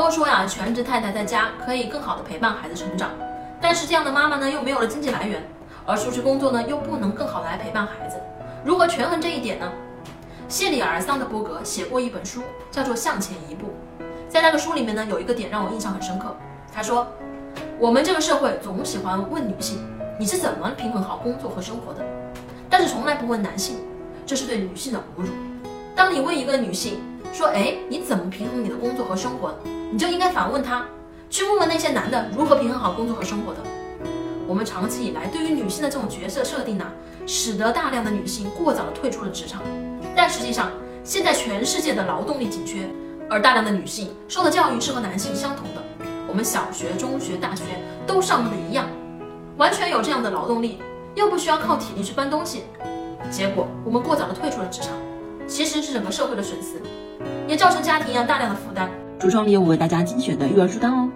都说呀，全职太太在家可以更好的陪伴孩子成长，但是这样的妈妈呢，又没有了经济来源，而出去工作呢，又不能更好的来陪伴孩子，如何权衡这一点呢？谢里尔·桑德伯格写过一本书，叫做《向前一步》。在那个书里面呢，有一个点让我印象很深刻。他说，我们这个社会总喜欢问女性，你是怎么平衡好工作和生活的，但是从来不问男性，这是对女性的侮辱。当你问一个女性说，哎，你怎么平衡你的工作和生活？你就应该反问他，去问问那些男的如何平衡好工作和生活的。我们长期以来对于女性的这种角色设定呢，使得大量的女性过早的退出了职场。但实际上，现在全世界的劳动力紧缺。而大量的女性受的教育是和男性相同的，我们小学、中学、大学都上的一样，完全有这样的劳动力，又不需要靠体力去搬东西。结果我们过早的退出了职场，其实是整个社会的损失，也造成家庭一样大量的负担。橱窗里有我为大家精选的育儿书单哦。